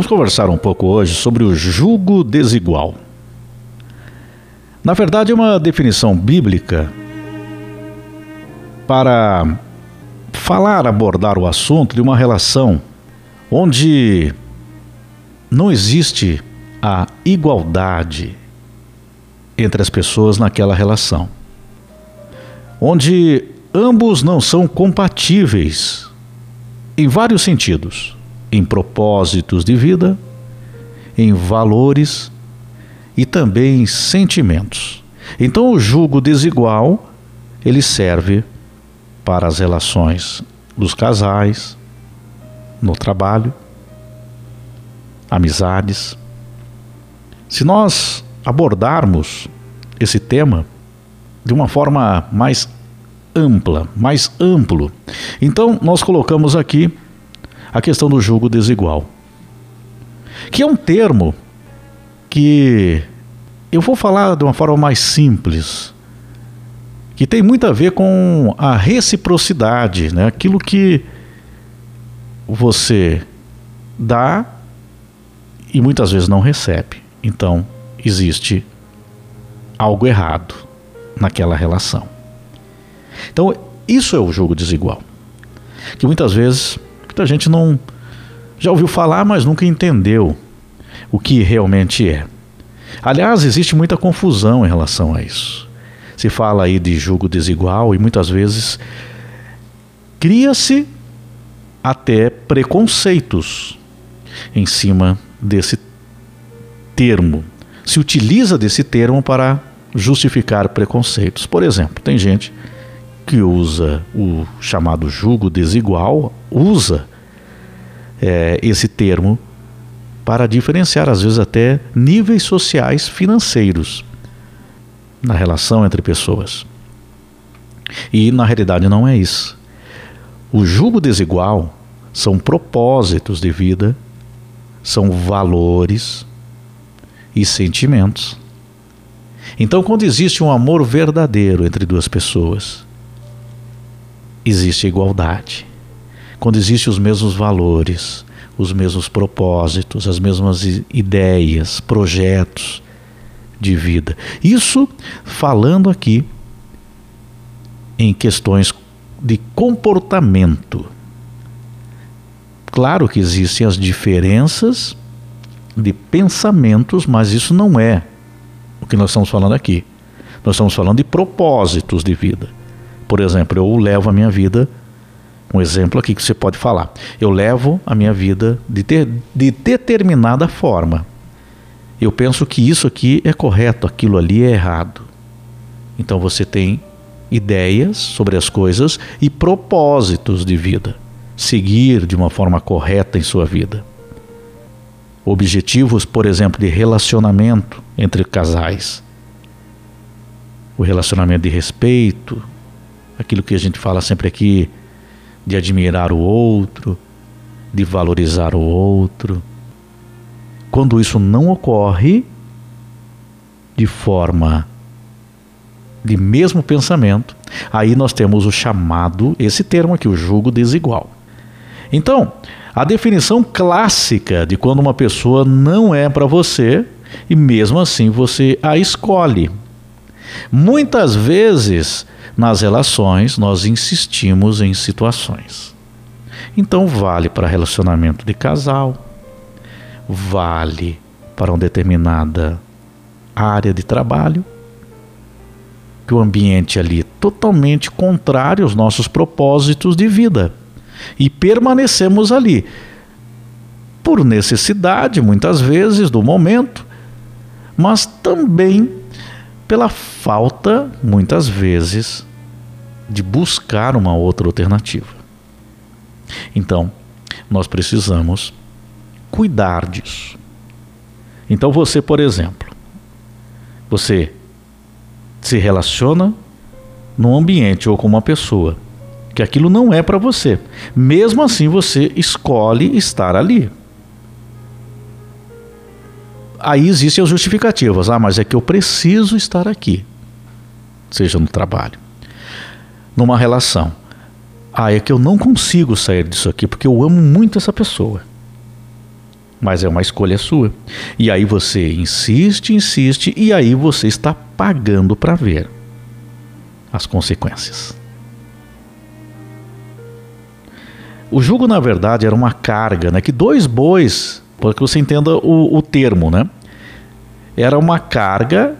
Vamos conversar um pouco hoje sobre o jugo desigual. Na verdade, é uma definição bíblica para falar, abordar o assunto de uma relação onde não existe a igualdade entre as pessoas naquela relação, onde ambos não são compatíveis em vários sentidos, em propósitos de vida, em valores e também em sentimentos. Então o jugo desigual, ele serve para as relações dos casais, no trabalho, amizades. Se nós abordarmos esse tema de uma forma mais ampla, mais amplo, então nós colocamos aqui a questão do julgo desigual, que é um termo que eu vou falar de uma forma mais simples, que tem muito a ver com a reciprocidade, né? aquilo que você dá e muitas vezes não recebe. Então, existe algo errado naquela relação. Então, isso é o jogo desigual. Que muitas vezes muita gente não já ouviu falar, mas nunca entendeu o que realmente é. Aliás, existe muita confusão em relação a isso. Se fala aí de jogo desigual e muitas vezes cria-se até preconceitos em cima desse termo. Se utiliza desse termo para justificar preconceitos. Por exemplo, tem gente que usa o chamado jugo desigual, usa é, esse termo para diferenciar, às vezes, até níveis sociais financeiros na relação entre pessoas. E na realidade não é isso. O jugo desigual são propósitos de vida, são valores e sentimentos. Então, quando existe um amor verdadeiro entre duas pessoas, existe igualdade. Quando existem os mesmos valores, os mesmos propósitos, as mesmas ideias, projetos de vida. Isso falando aqui em questões de comportamento. Claro que existem as diferenças de pensamentos, mas isso não é o que nós estamos falando aqui. Nós estamos falando de propósitos de vida. Por exemplo, eu levo a minha vida, um exemplo aqui que você pode falar. Eu levo a minha vida de, ter, de determinada forma. Eu penso que isso aqui é correto, aquilo ali é errado. Então você tem ideias sobre as coisas e propósitos de vida. Seguir de uma forma correta em sua vida. Objetivos, por exemplo, de relacionamento entre casais. O relacionamento de respeito, aquilo que a gente fala sempre aqui, de admirar o outro, de valorizar o outro. Quando isso não ocorre de forma de mesmo pensamento, aí nós temos o chamado, esse termo aqui, o julgo desigual. Então, a definição clássica de quando uma pessoa não é para você e mesmo assim você a escolhe. Muitas vezes nas relações nós insistimos em situações. Então vale para relacionamento de casal, vale para uma determinada área de trabalho, que o ambiente ali é totalmente contrário aos nossos propósitos de vida. E permanecemos ali por necessidade, muitas vezes, do momento, mas também pela falta, muitas vezes, de buscar uma outra alternativa. Então, nós precisamos cuidar disso. Então, você, por exemplo, você se relaciona num ambiente ou com uma pessoa que aquilo não é para você. Mesmo assim, você escolhe estar ali. Aí existem as justificativas. Ah, mas é que eu preciso estar aqui. Seja no trabalho, numa relação. Ah, é que eu não consigo sair disso aqui porque eu amo muito essa pessoa. mas é uma escolha sua. E aí você insiste, insiste, e aí você está pagando para ver as consequências. O jugo, na verdade, era uma carga, né? Que dois bois, para que você entenda o, o termo, né? Era uma carga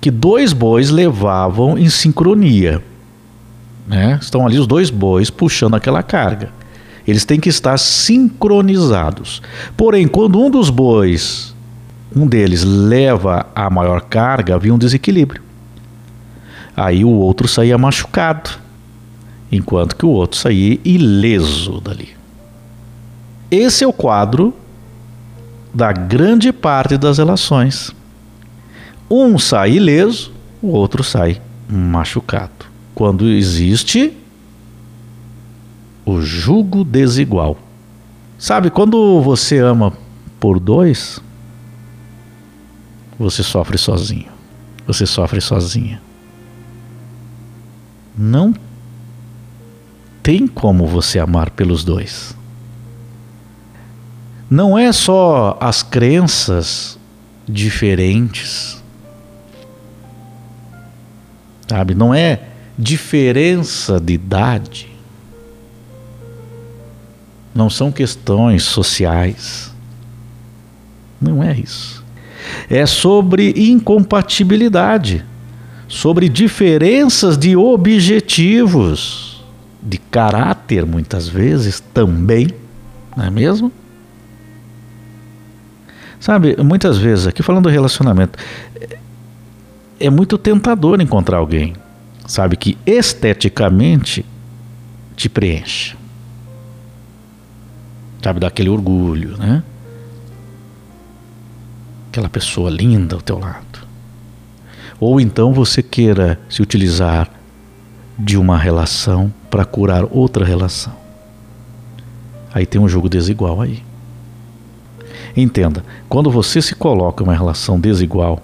que dois bois levavam em sincronia. Né? Estão ali os dois bois puxando aquela carga. Eles têm que estar sincronizados. Porém, quando um dos bois, um deles leva a maior carga, havia um desequilíbrio. Aí o outro saía machucado, enquanto que o outro saía ileso dali. Esse é o quadro da grande parte das relações. Um sai ileso, o outro sai machucado. Quando existe o jugo desigual. Sabe, quando você ama por dois, você sofre sozinho. Você sofre sozinha. Não tem como você amar pelos dois. Não é só as crenças diferentes, sabe? Não é diferença de idade não são questões sociais. Não é isso. É sobre incompatibilidade, sobre diferenças de objetivos, de caráter, muitas vezes também, não é mesmo? Sabe, muitas vezes, aqui falando do relacionamento, é muito tentador encontrar alguém, sabe, que esteticamente te preenche sabe, daquele orgulho, né? Aquela pessoa linda ao teu lado. Ou então você queira se utilizar de uma relação para curar outra relação. Aí tem um jogo desigual aí. Entenda, quando você se coloca em uma relação desigual,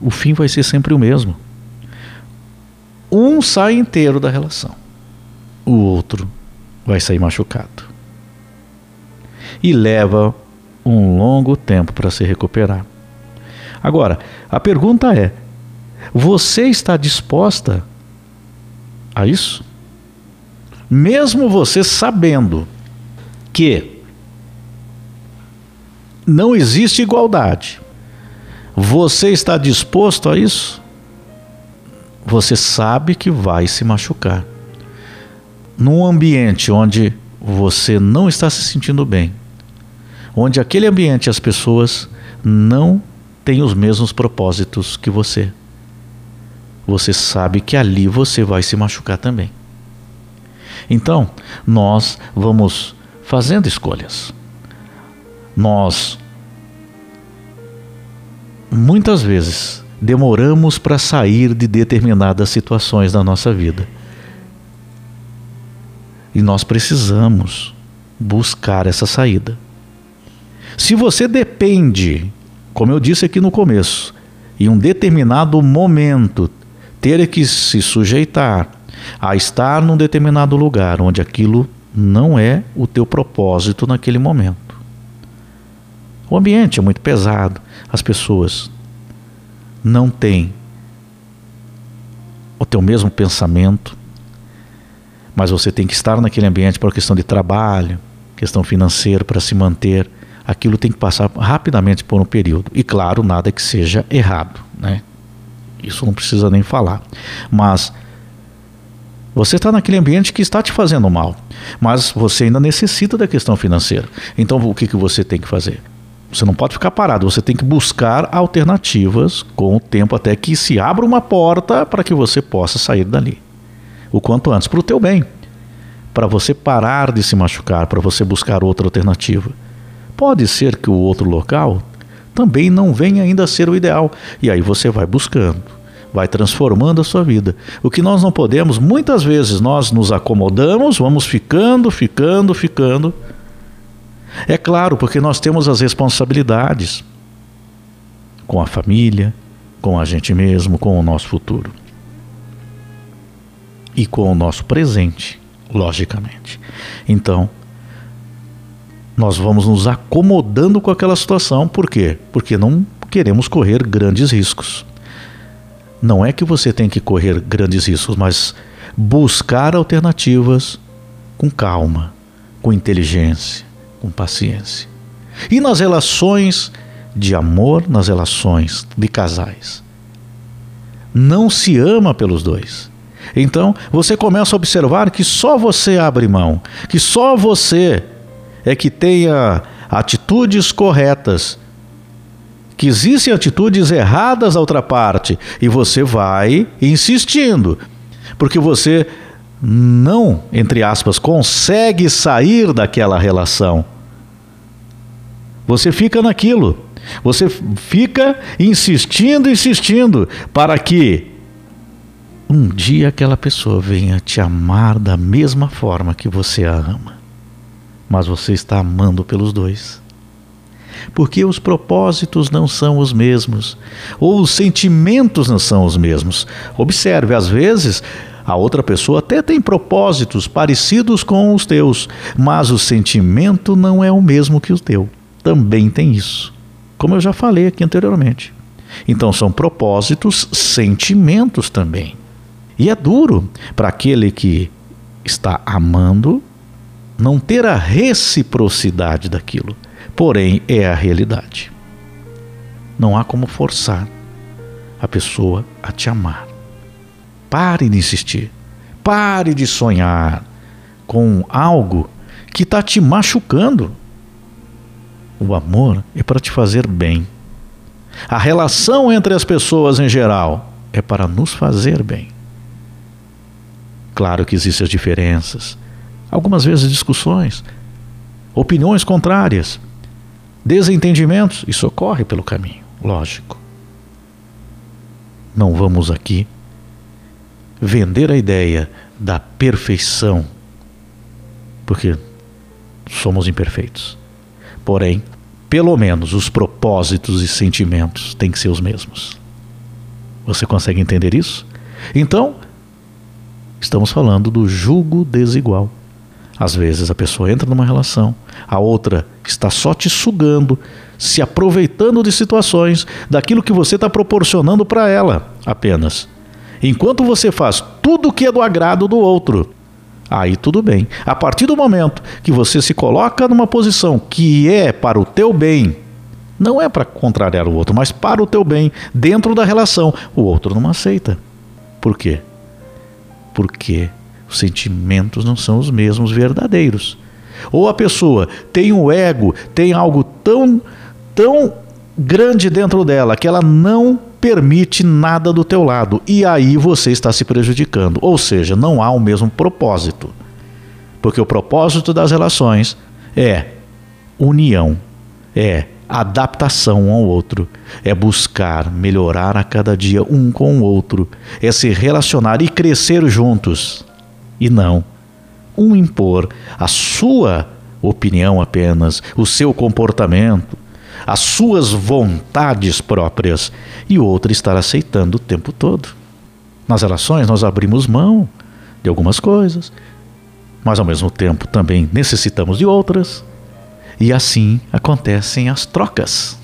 o fim vai ser sempre o mesmo. Um sai inteiro da relação, o outro vai sair machucado e leva um longo tempo para se recuperar. Agora, a pergunta é: você está disposta a isso? Mesmo você sabendo que não existe igualdade, você está disposto a isso? Você sabe que vai se machucar. Num ambiente onde você não está se sentindo bem, onde aquele ambiente as pessoas não têm os mesmos propósitos que você. Você sabe que ali você vai se machucar também. Então, nós vamos fazendo escolhas. Nós muitas vezes demoramos para sair de determinadas situações da nossa vida. E nós precisamos buscar essa saída. Se você depende, como eu disse aqui no começo, em um determinado momento ter que se sujeitar a estar num determinado lugar onde aquilo não é o teu propósito naquele momento. O ambiente é muito pesado, as pessoas não têm o teu mesmo pensamento, mas você tem que estar naquele ambiente por questão de trabalho, questão financeira para se manter aquilo tem que passar rapidamente por um período. E claro, nada que seja errado, né? Isso não precisa nem falar. Mas você está naquele ambiente que está te fazendo mal, mas você ainda necessita da questão financeira. Então o que, que você tem que fazer? Você não pode ficar parado, você tem que buscar alternativas com o tempo até que se abra uma porta para que você possa sair dali. O quanto antes, para o teu bem. Para você parar de se machucar, para você buscar outra alternativa. Pode ser que o outro local também não venha ainda a ser o ideal. E aí você vai buscando, vai transformando a sua vida. O que nós não podemos, muitas vezes nós nos acomodamos, vamos ficando, ficando, ficando. É claro, porque nós temos as responsabilidades com a família, com a gente mesmo, com o nosso futuro. E com o nosso presente, logicamente. Então, nós vamos nos acomodando com aquela situação. Por quê? Porque não queremos correr grandes riscos. Não é que você tem que correr grandes riscos, mas buscar alternativas com calma, com inteligência, com paciência. E nas relações de amor, nas relações de casais. Não se ama pelos dois. Então você começa a observar que só você abre mão, que só você é que tenha atitudes corretas, que existem atitudes erradas da outra parte, e você vai insistindo, porque você não, entre aspas, consegue sair daquela relação. Você fica naquilo. Você fica insistindo, insistindo, para que um dia aquela pessoa venha te amar da mesma forma que você a ama. Mas você está amando pelos dois. Porque os propósitos não são os mesmos, ou os sentimentos não são os mesmos. Observe, às vezes a outra pessoa até tem propósitos parecidos com os teus, mas o sentimento não é o mesmo que o teu. Também tem isso como eu já falei aqui anteriormente. Então são propósitos, sentimentos também. E é duro para aquele que está amando não ter a reciprocidade daquilo. Porém, é a realidade. Não há como forçar a pessoa a te amar. Pare de insistir. Pare de sonhar com algo que está te machucando. O amor é para te fazer bem. A relação entre as pessoas em geral é para nos fazer bem. Claro que existem as diferenças, algumas vezes discussões, opiniões contrárias, desentendimentos, isso ocorre pelo caminho, lógico. Não vamos aqui vender a ideia da perfeição, porque somos imperfeitos. Porém, pelo menos os propósitos e sentimentos têm que ser os mesmos. Você consegue entender isso? Então, estamos falando do julgo desigual. Às vezes a pessoa entra numa relação, a outra está só te sugando, se aproveitando de situações, daquilo que você está proporcionando para ela apenas. Enquanto você faz tudo o que é do agrado do outro, aí tudo bem. A partir do momento que você se coloca numa posição que é para o teu bem, não é para contrariar o outro, mas para o teu bem, dentro da relação, o outro não aceita. Por quê? Porque os sentimentos não são os mesmos verdadeiros. Ou a pessoa tem um ego, tem algo tão tão grande dentro dela que ela não permite nada do teu lado e aí você está se prejudicando, ou seja, não há o mesmo propósito. Porque o propósito das relações é união, é adaptação ao outro, é buscar melhorar a cada dia um com o outro, é se relacionar e crescer juntos. E não um impor a sua opinião apenas, o seu comportamento, as suas vontades próprias e outra estar aceitando o tempo todo. Nas relações, nós abrimos mão de algumas coisas, mas ao mesmo tempo também necessitamos de outras, e assim acontecem as trocas,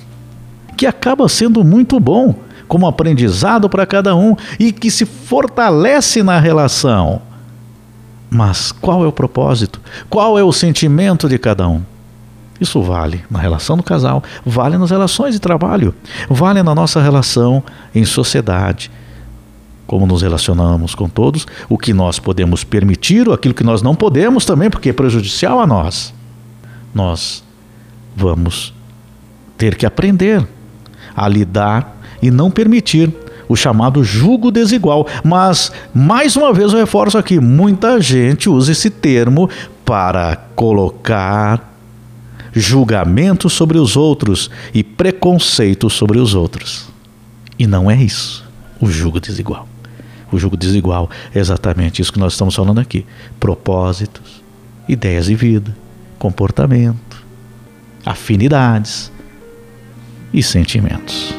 que acaba sendo muito bom como aprendizado para cada um e que se fortalece na relação. Mas qual é o propósito? Qual é o sentimento de cada um? Isso vale na relação do casal, vale nas relações de trabalho, vale na nossa relação em sociedade. Como nos relacionamos com todos, o que nós podemos permitir, aquilo que nós não podemos também, porque é prejudicial a nós. Nós vamos ter que aprender a lidar e não permitir o chamado julgo desigual. Mas, mais uma vez, eu reforço aqui: muita gente usa esse termo para colocar julgamento sobre os outros e preconceito sobre os outros. E não é isso, o julgo desigual. O julgo desigual é exatamente isso que nós estamos falando aqui: propósitos, ideias de vida, comportamento, afinidades e sentimentos.